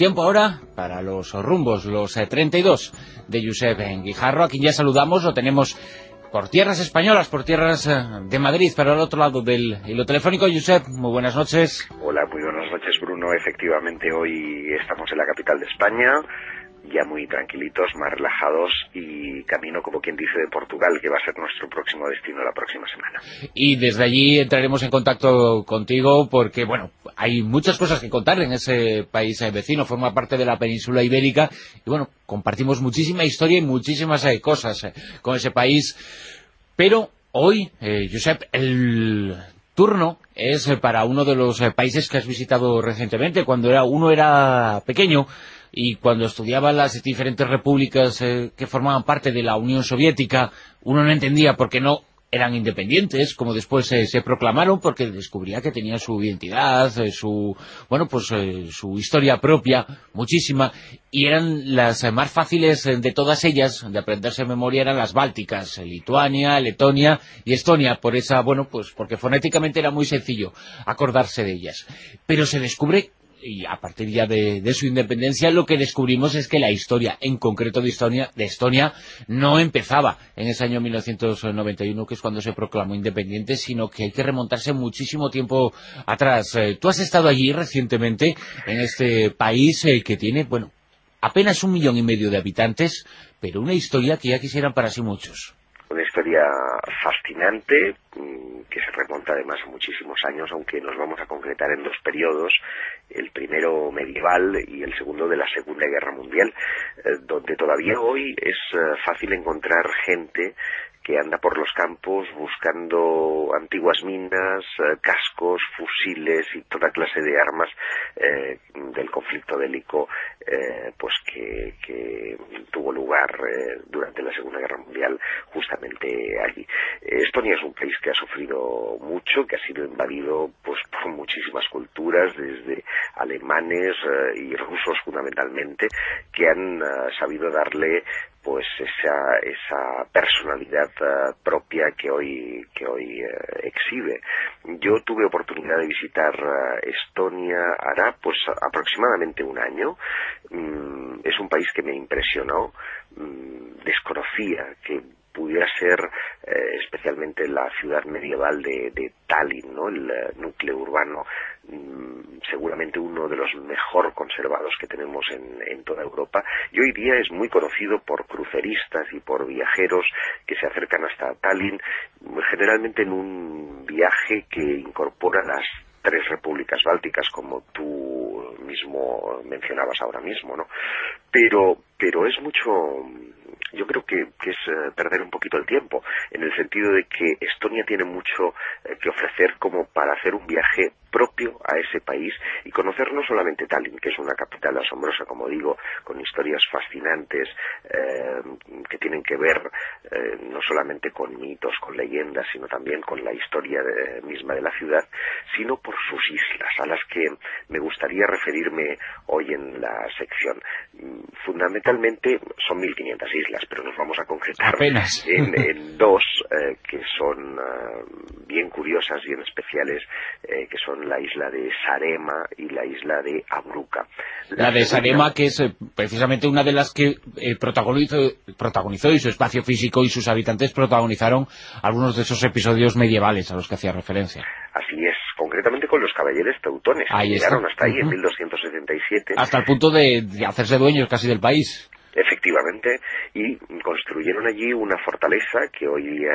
Tiempo ahora para los rumbos, los 32 de Josep Guijarro, a quien ya saludamos, lo tenemos por tierras españolas, por tierras de Madrid, pero al otro lado del hilo telefónico. Josep, muy buenas noches. Hola, muy buenas noches, Bruno. Efectivamente, hoy estamos en la capital de España, ya muy tranquilitos, más relajados y camino, como quien dice, de Portugal, que va a ser nuestro próximo destino la próxima semana. Y desde allí entraremos en contacto contigo porque, bueno, hay muchas cosas que contar en ese país vecino, forma parte de la península ibérica y, bueno, compartimos muchísima historia y muchísimas eh, cosas eh, con ese país. Pero hoy, eh, Josep, el turno es para uno de los países que has visitado recientemente, cuando era uno era pequeño, y cuando estudiaba las diferentes repúblicas eh, que formaban parte de la Unión Soviética, uno no entendía por qué no eran independientes, como después eh, se proclamaron, porque descubría que tenían su identidad, eh, su bueno pues su historia propia, muchísima, y eran las más fáciles de todas ellas, de aprenderse en memoria, eran las bálticas, Lituania, Letonia y Estonia, por esa, bueno, pues porque fonéticamente era muy sencillo acordarse de ellas. Pero se descubre y a partir ya de, su independencia lo que descubrimos es que la historia, en concreto de Estonia, de Estonia, no empezaba en ese año 1991, que es cuando se proclamó independiente, sino que hay que remontarse muchísimo tiempo atrás. Eh, tú has estado allí recientemente, en este país eh, que tiene, bueno, apenas un millón y medio de habitantes, pero una historia que ya quisieran para sí muchos. Una historia fascinante, mm, que se remonta además a muchísimos años, aunque nos vamos a concretar en dos periodos, el primero medieval y el segundo de la Segunda Guerra Mundial, eh, donde todavía hoy es eh, fácil encontrar gente que anda por los campos buscando antiguas minas, eh, cascos, fusiles y toda clase de armas eh, del conflicto bélico eh, pues que, tuvo lugar durante la Segunda Guerra Mundial justamente allí. Estonia es un país que ha sufrido mucho, que ha sido invadido pues por muchísimas culturas, desde alemanes y rusos fundamentalmente, que han sabido darle pues esa, esa personalidad eh, propia que hoy, que hoy eh, exhibe. Yo tuve oportunidad de visitar eh, Estonia hará pues aproximadamente un año. Mm, es un país que me impresionó. Mm, desconocía que pudiera ser especialmente la ciudad medieval de, de Tallinn, ¿no? el núcleo urbano Mm, seguramente uno de los mejor conservados que tenemos en, toda Europa y hoy día es muy conocido por cruceristas y por viajeros que se acercan hasta Tallinn generalmente en un viaje que incorpora las tres repúblicas bálticas como tú mismo mencionabas ahora mismo no pero pero es mucho yo creo que, es eh, perder un poquito el tiempo, en el sentido de que Estonia tiene mucho eh, que ofrecer como para hacer un viaje propio a ese país y conocer no solamente Tallinn, que es una capital asombrosa, como digo, con historias fascinantes eh, que tienen que ver no solamente con mitos, con leyendas, sino también con la historia misma de la ciudad, sino por sus islas, a las que me gustaría referirme hoy en la sección. Mm, fundamentalmente son 1.500 islas pero nos vamos a concretar En, dos eh, que son eh, bien curiosas, bien especiales, eh, que son la isla de Sarema y la isla de Abruca. La, de Sarema, que es precisamente una de las que protagonizó, protagonizó y su espacio físico y sus habitantes protagonizaron algunos de esos episodios medievales a los que hacía referencia. Así es, concretamente con los caballeros teutones, que llegaron hasta ahí en 1277. Hasta el punto de hacerse dueños casi del país. Efectivamente, y construyeron allí una fortaleza que hoy día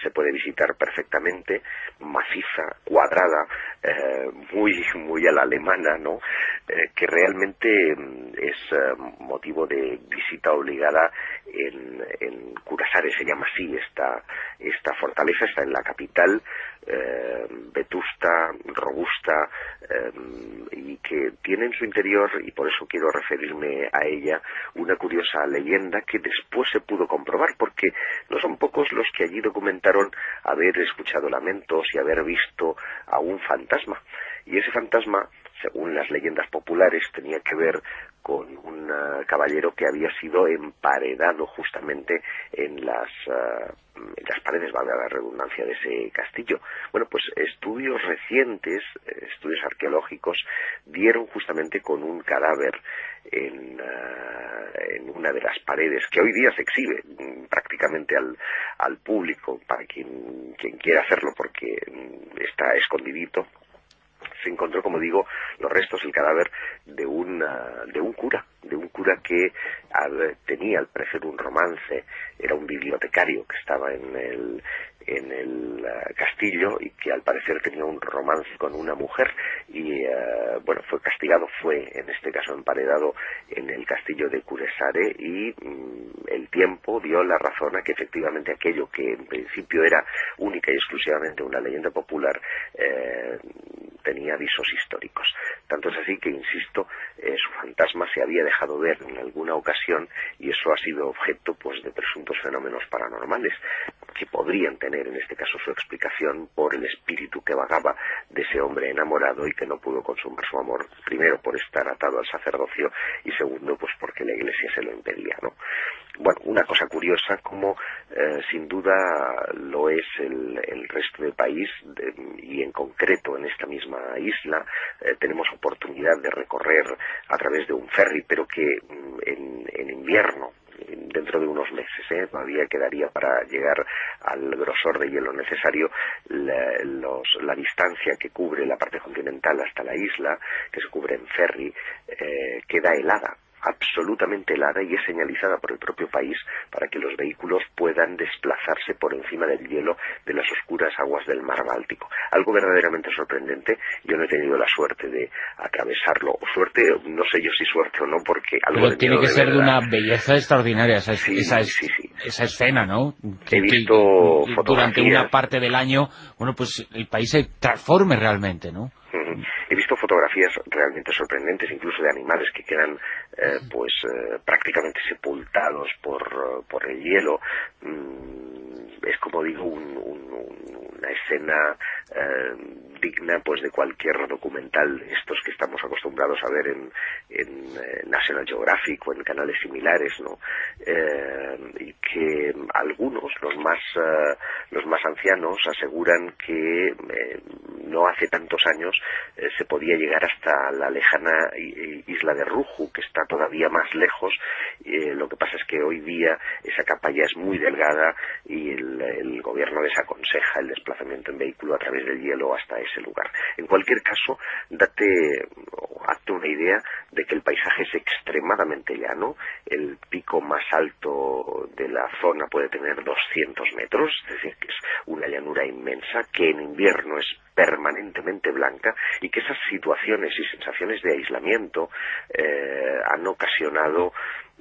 se puede visitar perfectamente, maciza, cuadrada, eh, muy, muy a la alemana, ¿no? Eh, que realmente mm, es eh, motivo de visita obligada en, en se llama así esta, esta fortaleza, está en la capital, vetusta, robusta, y que tiene en su interior, y por eso quiero referirme a ella, una curiosa leyenda que después se pudo comprobar, porque no son pocos los que allí documentaron haber escuchado lamentos y haber visto a un fantasma. Y ese fantasma según las leyendas populares, tenía que ver con un caballero que había sido emparedado justamente en las, en las paredes, valga la redundancia, de ese castillo. Bueno, pues estudios recientes, estudios arqueológicos, dieron justamente con un cadáver en, en una de las paredes que hoy día se exhibe mm, prácticamente al, al público para quien, quien quiera hacerlo porque mm, está escondidito se encontró, como digo, los restos, el cadáver de un, de un cura, de un cura que tenía al parecer un romance, era un bibliotecario que estaba en el, en el eh, castillo y que al parecer tenía un romance con una mujer y eh, bueno fue castigado fue en este caso emparedado en el castillo de Curesare y mm, el tiempo dio la razón a que efectivamente aquello que en principio era única y exclusivamente una leyenda popular eh, tenía visos históricos tanto es así que insisto su fantasma se había dejado ver en alguna ocasión y eso ha sido objeto pues de presuntos fenómenos paranormales que podrían tener en este caso su explicación por el espíritu que vagaba de ese hombre enamorado y que no pudo consumar su amor, primero por estar atado al sacerdocio y segundo pues porque la iglesia se lo impedía, ¿no? Bueno, una cosa curiosa como eh, sin duda lo es el, resto del país y en concreto en esta misma isla eh, tenemos oportunidad de recorrer a través de un ferry pero que mm, en invierno dentro de unos meses. ¿eh? Todavía quedaría para llegar al grosor de hielo necesario la, distancia que cubre la parte continental hasta la isla, que se cubre en ferry, eh, queda helada absolutamente helada y es señalizada por el propio país para que los vehículos puedan desplazarse por encima del hielo de las oscuras aguas del mar Báltico. Algo verdaderamente sorprendente. Yo no he tenido la suerte de atravesarlo. O suerte, no sé yo si suerte o no, porque algo Pero tiene que ser de una belleza extraordinaria esa, esa, escena, ¿no? he visto durante una parte del año, bueno, pues el país se transforme realmente, ¿no? Fotografías realmente sorprendentes, incluso de animales que quedan eh, pues eh, prácticamente sepultados por, por el hielo. Mm, es como digo una escena eh, digna pues de cualquier documental estos que estamos acostumbrados a ver en, en National Geographic o en canales similares no y que algunos los más los más ancianos aseguran que no hace tantos años se podía llegar hasta la lejana isla de Ruju que está todavía más lejos. Eh, lo que pasa es que hoy día esa capa ya es muy delgada y el, gobierno desaconseja el desplazamiento en vehículo a través del hielo hasta ese lugar. En cualquier caso, date, hazte una idea de que el paisaje es extremadamente llano. El pico más alto de la zona puede tener 200 metros, es decir, que es una llanura inmensa, que en invierno es permanentemente blanca y que esas situaciones y sensaciones de aislamiento eh, han ocasionado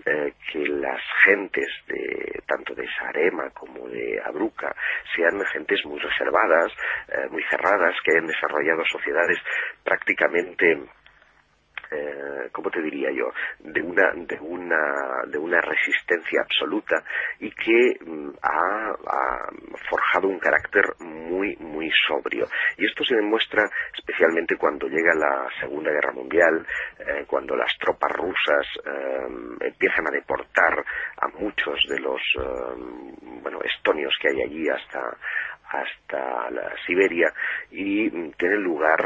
eh, que las gentes de tanto de Sarema como de Abruca sean gentes muy reservadas, eh, muy cerradas, que hayan desarrollado sociedades prácticamente eh, ¿cómo te diría yo?, de una, de una, de una resistencia absoluta y que mm, ha, forjado un carácter muy, muy sobrio. Y esto se demuestra especialmente cuando llega la Segunda Guerra Mundial, eh, cuando las tropas rusas eh, empiezan a deportar a muchos de los, bueno, estonios que hay allí hasta, hasta la Siberia y tienen lugar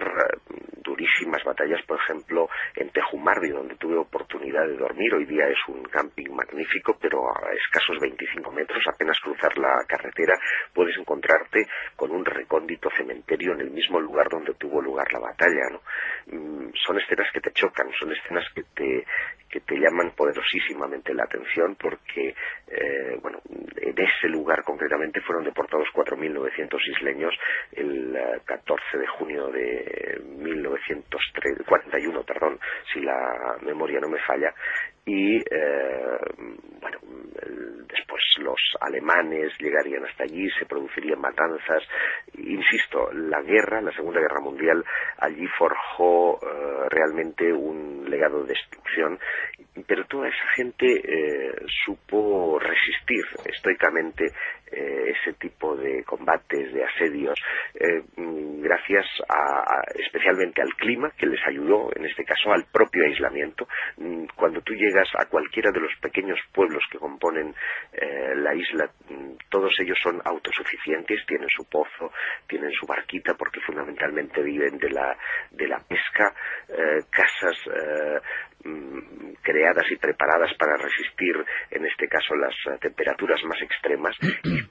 durísimas batallas, por ejemplo, en Tejumardi, donde tuve oportunidad de dormir. Hoy día es un camping magnífico, pero a escasos 25 metros, apenas cruzar la carretera, puedes encontrarte con un recóndito cementerio en el mismo lugar donde tuvo lugar la batalla. Mm, son escenas que te chocan, son escenas que te, que te llaman poderosísimamente la atención porque, eh, bueno, en ese lugar concretamente fueron deportados 4.900 isleños el 14 eh, de junio de 1941, perdón, si la memoria no me falla, y eh, bueno después los alemanes llegarían hasta allí se producirían matanzas. Insisto la guerra la segunda guerra mundial allí forjó eh, realmente un legado de destrucción pero toda esa gente eh, supo resistir estoicamente eh, ese tipo de combates, de asedios, eh, gracias a, especialmente al clima que les ayudó, en este caso al propio aislamiento. Mm, cuando tú llegas a cualquiera de los pequeños pueblos que componen la isla, mm, todos ellos son autosuficientes, tienen su pozo, tienen su barquita, porque fundamentalmente viven de la, de la pesca, casas Mm, creadas y preparadas para resistir, en este caso, las eh, temperaturas más extremas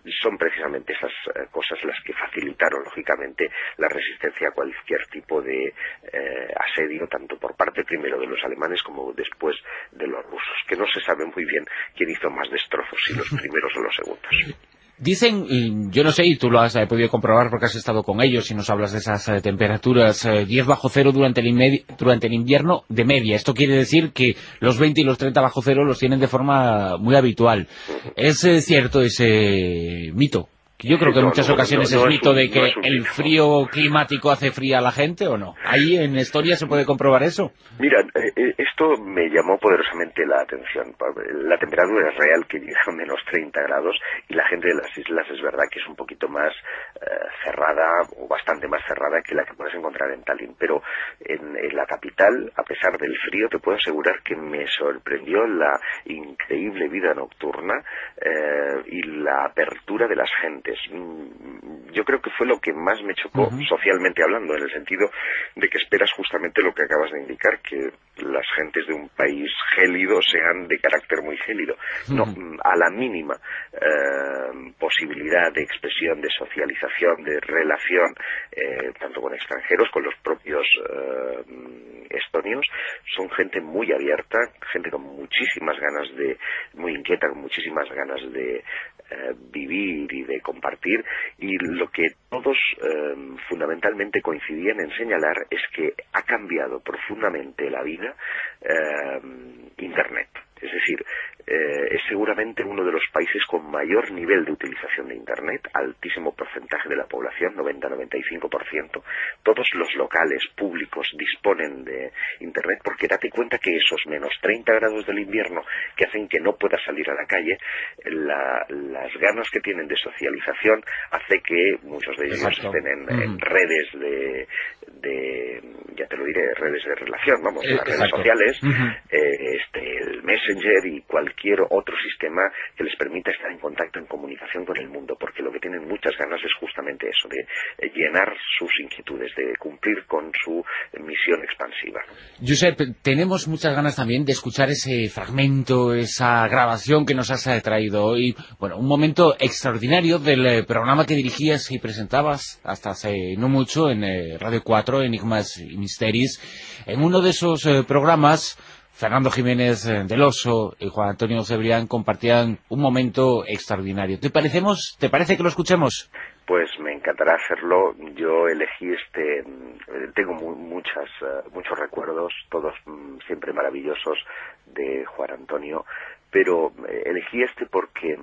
y son precisamente esas eh, cosas las que facilitaron, lógicamente, la resistencia a cualquier tipo de eh, asedio, tanto por parte primero de los alemanes como después de los rusos, que no se sabe muy bien quién hizo más destrozos, si los primeros o los segundos. Dicen, yo no sé, y tú lo has eh, podido comprobar porque has estado con ellos y nos hablas de esas eh, temperaturas, 10 eh, bajo cero durante el, durante el invierno de media. Esto quiere decir que los 20 y los 30 bajo cero los tienen de forma muy habitual. ¿Es cierto ese mito? Yo creo que en muchas ocasiones es mito de que el frío climático hace fría a la gente, ¿o no? ¿Ahí en Estonia se puede comprobar eso? Mira, eh, eh, esto me llamó poderosamente la atención. La temperatura es real, que llega a menos 30 grados, y la gente de las islas es verdad que es un poquito más eh, cerrada, o bastante más cerrada que la que puedes encontrar en Tallinn. Pero en, la capital, a pesar del frío, te puedo asegurar que me sorprendió la increíble vida nocturna y la apertura de las gentes Mm, yo creo que fue lo que más me chocó socialmente hablando, en el sentido de que esperas justamente lo que acabas de indicar, que las gentes de un país gélido sean de carácter muy gélido. No, mm, a la mínima eh, posibilidad de expresión, de socialización, de relación, eh, tanto con extranjeros, con los propios eh, estonios, son gente muy abierta, gente con muchísimas ganas de, muy inquieta, con muchísimas ganas de vivir y de compartir, y lo que todos fundamentalmente coincidían en señalar es que ha cambiado profundamente la vida eh, Internet. Es decir, eh, es seguramente uno de los países con mayor nivel de utilización de Internet, altísimo porcentaje de la población, 90-95%. Todos los locales públicos disponen de Internet porque date cuenta que esos menos 30 grados del invierno que hacen que no puedas salir a la calle, las ganas que tienen de socialización hace que muchos de ellos estén en, redes de, ya te lo diré, redes de relación, vamos, las redes sociales, eh, este, el Messenger y cualquier otro sistema que les permita estar en contacto, en comunicación con el mundo, porque lo que tienen muchas ganas es justamente eso, de eh, llenar sus inquietudes, de cumplir con su misión expansiva. Josep, tenemos muchas ganas también de escuchar ese fragmento, esa grabación que nos has traído hoy. Bueno, un momento extraordinario del eh, programa que dirigías y presentabas hasta hace no mucho en eh, Radio 4, Enigmas y Misterios. En uno de esos programas Fernando Jiménez eh, del Oso y Juan Antonio Cebrián compartían un momento extraordinario. ¿Te, parecemos, ¿Te parece que lo escuchemos? Pues me encantará hacerlo. Yo elegí este, mm, tengo muchas, eh, muchos recuerdos, todos mm, siempre maravillosos de Juan Antonio, pero eh, elegí este porque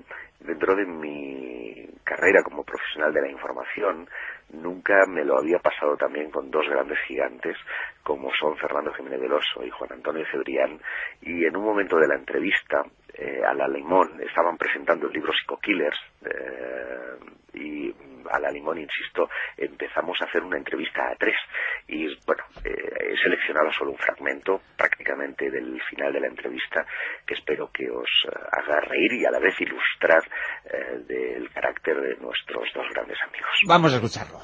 dentro de mi carrera como profesional de la información nunca me lo había pasado también con dos grandes gigantes como son Fernando Jiménez Veloso y Juan Antonio Cebrián y en un momento de la entrevista eh, a la Limón estaban presentando el libro Psico-Killers eh, y a la Limón, insisto, empezamos a hacer una entrevista a tres y bueno, eh, he seleccionado solo un fragmento prácticamente del final de la entrevista que espero que os haga reír y a la vez ilustrar del carácter de nuestros dos grandes amigos. Vamos a escucharlo.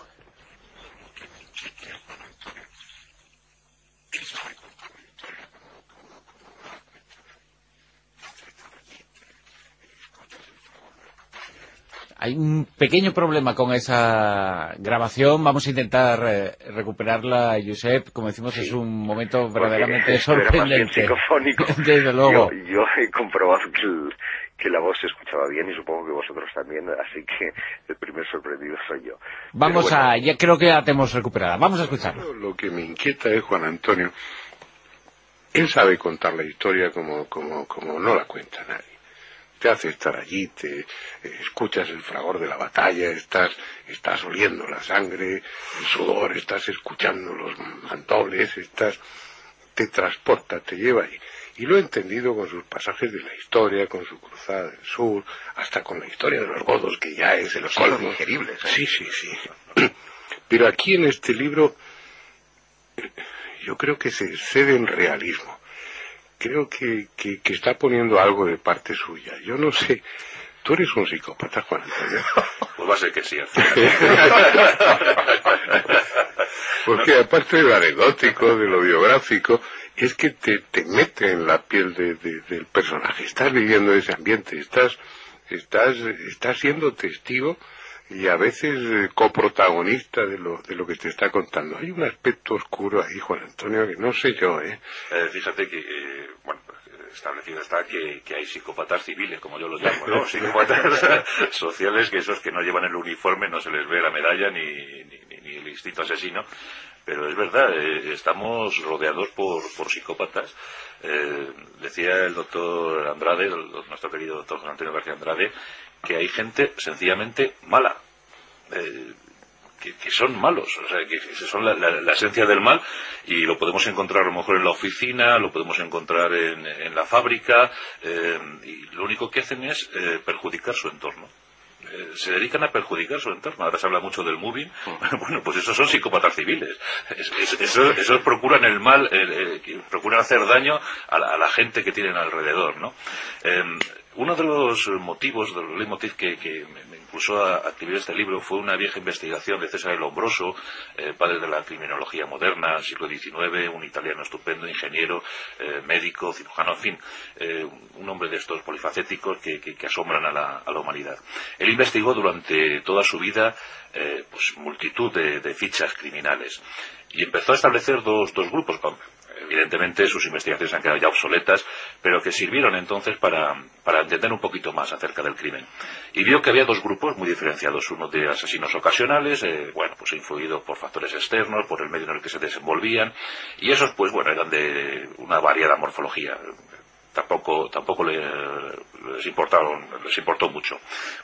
Hay un pequeño problema con esa grabación. Vamos a intentar eh, recuperarla, Josep. Como decimos, es un momento verdaderamente sorprendente. Desde luego. Yo, he comprobado que, la voz se escuchaba bien y supongo que vosotros también, así que el primer sorprendido soy yo. Vamos a, ya creo que la tenemos recuperada. Vamos a escucharlo. Lo que me inquieta es Juan Antonio. Él sabe contar la historia como, como, como no la cuenta nadie te hace estar allí, te escuchas el fragor de la batalla, estás, estás oliendo la sangre, el sudor, estás escuchando los mandobles, estás... te transporta, te lleva ahí. Y lo he entendido con sus pasajes de la historia, con su cruzada del sur, hasta con la historia de los godos, que ya es el Los colmo. hijos ingeribles, ¿eh? Sí, sí, sí. Pero aquí en este libro yo creo que se excede en realismo. Creo que, que, que está poniendo algo de parte suya. Yo no sé. Tú eres un psicópata, Juan Antonio. Pues va a ser que sí. al final. Porque aparte de lo anecdótico, de lo biográfico, es que te, te mete en la piel de- de- del personaje. Estás viviendo ese ambiente, estás, estás, estás siendo testigo y a veces eh, coprotagonista de lo, de lo que te está contando. Hay un aspecto oscuro ahí, Juan Antonio, que no sé yo, ¿eh? Eh, fíjate que, eh, bueno, establecido está que, que hay psicópatas civiles, como yo los llamo, ¿no? Psicópatas sociales, que esos que no llevan el uniforme no se les ve la medalla ni, ni, ni- ni el instinto asesino. Pero es verdad, eh, estamos rodeados por, por psicópatas. Eh, decía el doctor Andrade, el- nuestro querido doctor José Antonio García Andrade, que hay gente sencillamente mala. Eh, que, que son malos, o sea, que, que son la, la- esencia del mal y lo podemos encontrar a lo mejor en la oficina, lo podemos encontrar en, en la fábrica eh, y lo único que hacen es eh, perjudicar su entorno. Se dedican a perjudicar su entorno. Ahora se habla mucho del moving. Bueno, pues esos son psicópatas civiles. Es- es- esos, esos procuran el mal, que procuran hacer daño a la, a la gente que tienen alrededor, ¿no? Uno de los motivos, de los leitmotiv que, me, impulsó a, escribir este libro fue una vieja investigación de César el Lombroso, eh, padre de la criminología moderna, siglo XIX, un italiano estupendo, ingeniero, eh, médico, cirujano, en fin, eh, un hombre de estos polifacéticos que, asombran a la, humanidad. Él investigó durante toda su vida eh, pues, multitud de, fichas criminales y empezó a establecer dos, dos grupos. Evidentemente sus investigaciones han quedado ya obsoletas, pero que sirvieron entonces para, para entender un poquito más acerca del crimen. Y vio que había dos grupos muy diferenciados, uno de asesinos ocasionales, eh, bueno, pues influidos por factores externos, por el medio en el que se desenvolvían, y esos pues bueno, eran de una variada morfología. Tampoco tampoco le- les importaron les importó mucho.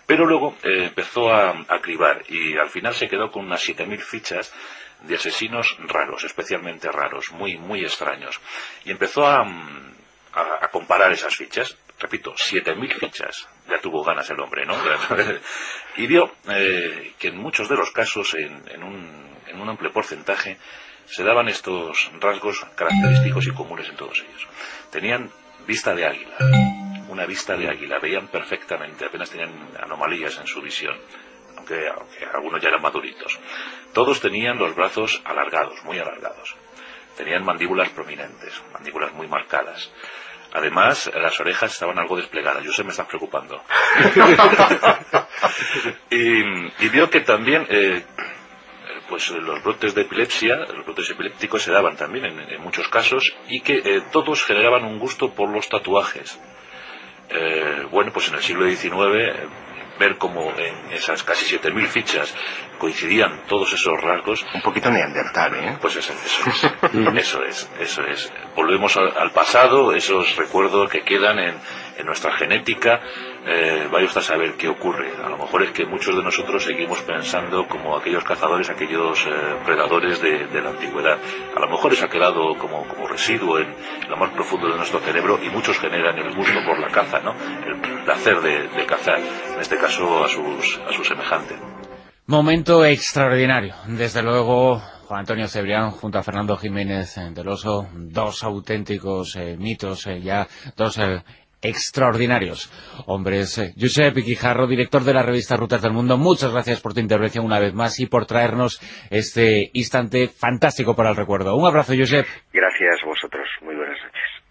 Pero luego eh, empezó a, a cribar y al final se quedó con unas 7000 fichas de asesinos raros especialmente raros muy muy extraños. Y empezó a comparar esas fichas repito 7000 fichas ya tuvo ganas el hombre no y vio eh, que en muchos de los casos en, en un, en un amplio porcentaje se daban estos rasgos característicos y comunes en todos ellos. Tenían vista de águila, una vista de águila, veían perfectamente, apenas tenían anomalías en su visión, aunque, aunque algunos ya eran maduritos. Todos tenían los brazos alargados, muy alargados. Tenían mandíbulas prominentes, mandíbulas muy marcadas. Además, las orejas estaban algo desplegadas. Yo sé, me estás preocupando. y, y vio que también eh, pues los brotes de epilepsia, los brotes epilépticos se daban también en, en muchos casos y que eh, todos generaban un gusto por los tatuajes. Eh, bueno, pues en el siglo XIX ver cómo en esas casi 7.000 fichas coincidían todos esos rasgos, Un poquito neandertal, ¿eh? pues eso, eso es, eso es, eso es. Volvemos al, al pasado, esos recuerdos que quedan en, en nuestra genética, eh, vaya usted a saber qué ocurre. A lo mejor es que muchos de nosotros seguimos pensando como aquellos cazadores, aquellos eh, predadores de, de la antigüedad. A lo mejor eso ha quedado como, como residuo en, en lo más profundo de nuestro cerebro y muchos generan el gusto por la caza, ¿no? El placer de, de cazar, en este caso a sus, a sus semejantes. Momento extraordinario. Desde luego, Juan Antonio Cebrián junto a Fernando Jiménez eh, del Oso, dos auténticos eh, mitos, eh, ya dos eh, extraordinarios hombres. Josep Quijarro, director de la revista Rutas del Mundo, muchas gracias por tu intervención una vez más y por traernos este instante fantástico para el recuerdo. Un abrazo, Josep. Gracias a vosotros. Muy buenas noches.